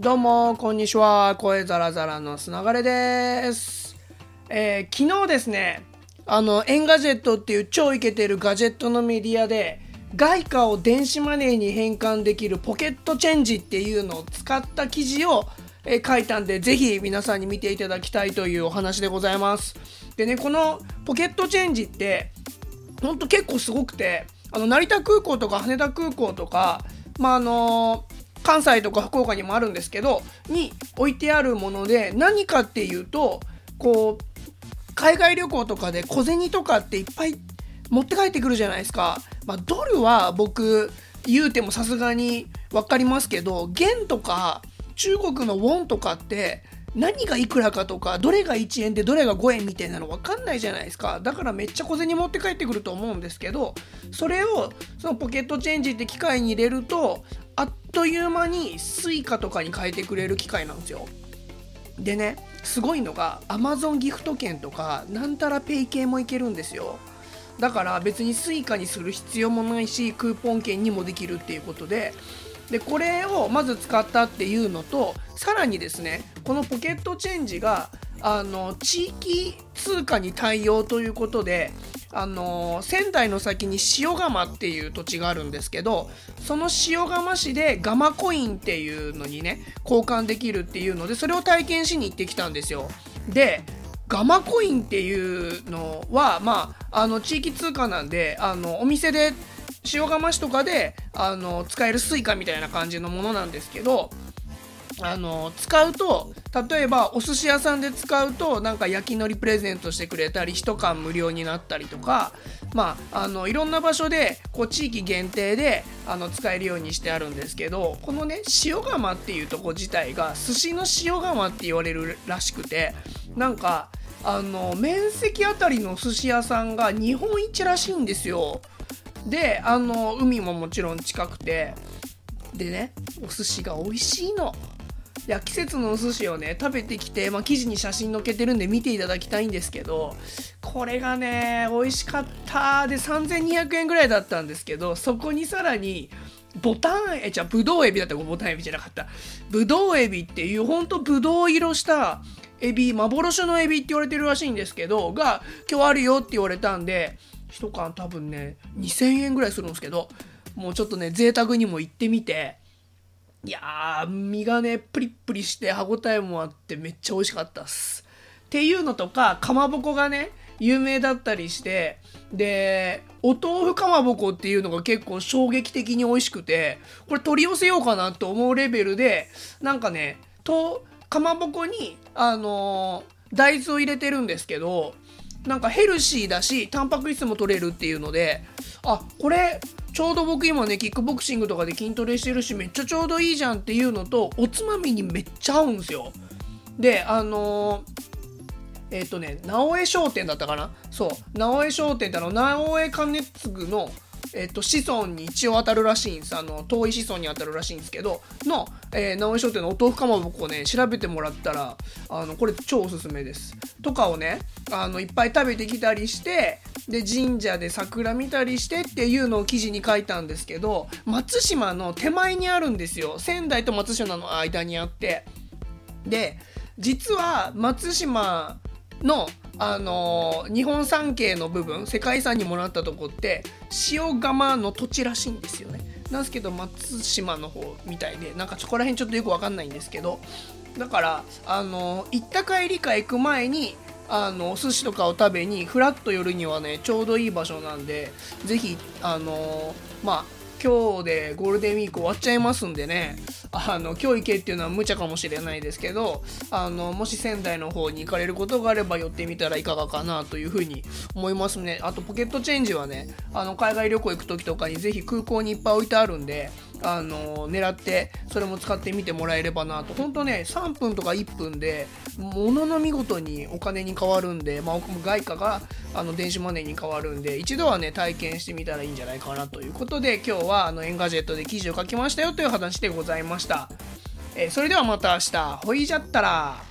どうも、こんにちは。声ザラザラのすながれです。えー、昨日ですね、あの、 Engadget っていう超イケてるガジェットのメディアで、外貨を電子マネーに変換できるポケットチェンジっていうのを使った記事を、えー、書いたんで、ぜひ皆さんに見ていただきたいというお話でございます。でね、このポケットチェンジって、ほんと結構すごくて、あの、成田空港とか羽田空港とか、まあ、あのー関西とか福岡にもあるんですけどに置いてあるもので何かっていうとこう海外旅行とかで小銭とかっていっぱい持って帰ってくるじゃないですか。まあ、ドルは僕言うてもさすがに分かりますけど元とか中国のウォンとかって何がいくらかとかどれが1円でどれが5円みたいなの分かんないじゃないですかだからめっちゃ小銭持って帰ってくると思うんですけどそれをそのポケットチェンジって機械に入れるとという間に Suica とかに変えてくれる機械なんですよでねすごいのが Amazon ギフト券とかなんたらペイ系もいけるんですよだから別に Suica にする必要もないしクーポン券にもできるっていうことででこれをまず使ったっていうのとさらにですねこのポケットチェンジがあの地域通貨に対応ということであの仙台の先に塩釜っていう土地があるんですけどその塩釜市でガマコインっていうのにね交換できるっていうのでそれを体験しに行ってきたんですよ。でガマコインっていうのはまああの地域通貨なんであのお店で塩釜市とかであの使える suica みたいな感じのものなんですけどあの使うと例えばお寿司屋さんで使うとなんか焼き海苔プレゼントしてくれたり1缶無料になったりとかまああのいろんな場所でこう地域限定であの使えるようにしてあるんですけどこのね塩釜っていうとこ自体が寿司の塩釜って言われるらしくてなんかあの面積あたりの寿司屋さんが日本一らしいんですよ。であの海ももちろん近くてでねお寿司が美味しいの。いや季節のお寿司をね食べてきて、まあ、記事に写真載っけてるんで見ていただきたいんですけどこれがね美味しかった。で3200円ぐらいだったんですけどそこにさらにボタンえじゃあブドウエビだったボタンエビじゃなかった。ブドウエビっていうほんとブドウ色したエビ幻のエビって言われてるらしいんですけどが今日あるよって言われたんで1缶多分ね2000円ぐらいするんですけどもうちょっとね贅沢にも行ってみていやー身がねプリップリして歯ごたえもあってめっちゃ美味しかったっす。っていうのとかかまぼこがね有名だったりしてでお豆腐かまぼこっていうのが結構衝撃的に美味しくてこれ取り寄せようかなと思うレベルでなんかねとかまぼこにあのー、大豆を入れてるんですけどなんかヘルシーだしタンパク質も取れるっていうのであこれちょうど僕今ねキックボクシングとかで筋トレしてるしめっちゃちょうどいいじゃんっていうのとおつまみにめっちゃ合うんですよであのー、えっ、とね直江商店だったかな？そう直江商店ってあの直江兼次のえっと、子孫に一応当たるらしいんです。あの、遠い子孫に当たるらしいんですけど、の、えー、直江商店のお豆腐かまぼこをね、調べてもらったら、あの、これ超おすすめです。とかをね、あの、いっぱい食べてきたりして、で、神社で桜見たりしてっていうのを記事に書いたんですけど、松島の手前にあるんですよ。仙台と松島の間にあって。で、実は松島のあのー、日本三景の部分世界遺産にもらったとこって塩釜の土地らしいんですよねなんですけど松島の方みたいでなんかそこら辺ちょっとよく分かんないんですけどだからあのー、行った帰りか行く前にあのお寿司とかを食べにフラッと寄るにはねちょうどいい場所なんで是非あの、まあ今日でゴールデンウィーク終わっちゃいますんでねあの今日行けっていうのは無茶かもしれないですけどあのもし仙台の方に行かれることがあれば寄ってみたらいかがかなというふうに思いますね。あとポケットチェンジはねあの海外旅行行く時とかにぜひ空港にいっぱい置いてあるんであの狙ってそれも使ってみてもらえればなと。本当ね3分とか1分でものの見事にお金に変わるんで、まあ、外貨があの電子マネーに変わるんで一度はね体験してみたらいいんじゃないかなということで今日はあの Engadget で記事を書きましたよという話でございました、えー、それではまた明日。ほいじゃったら。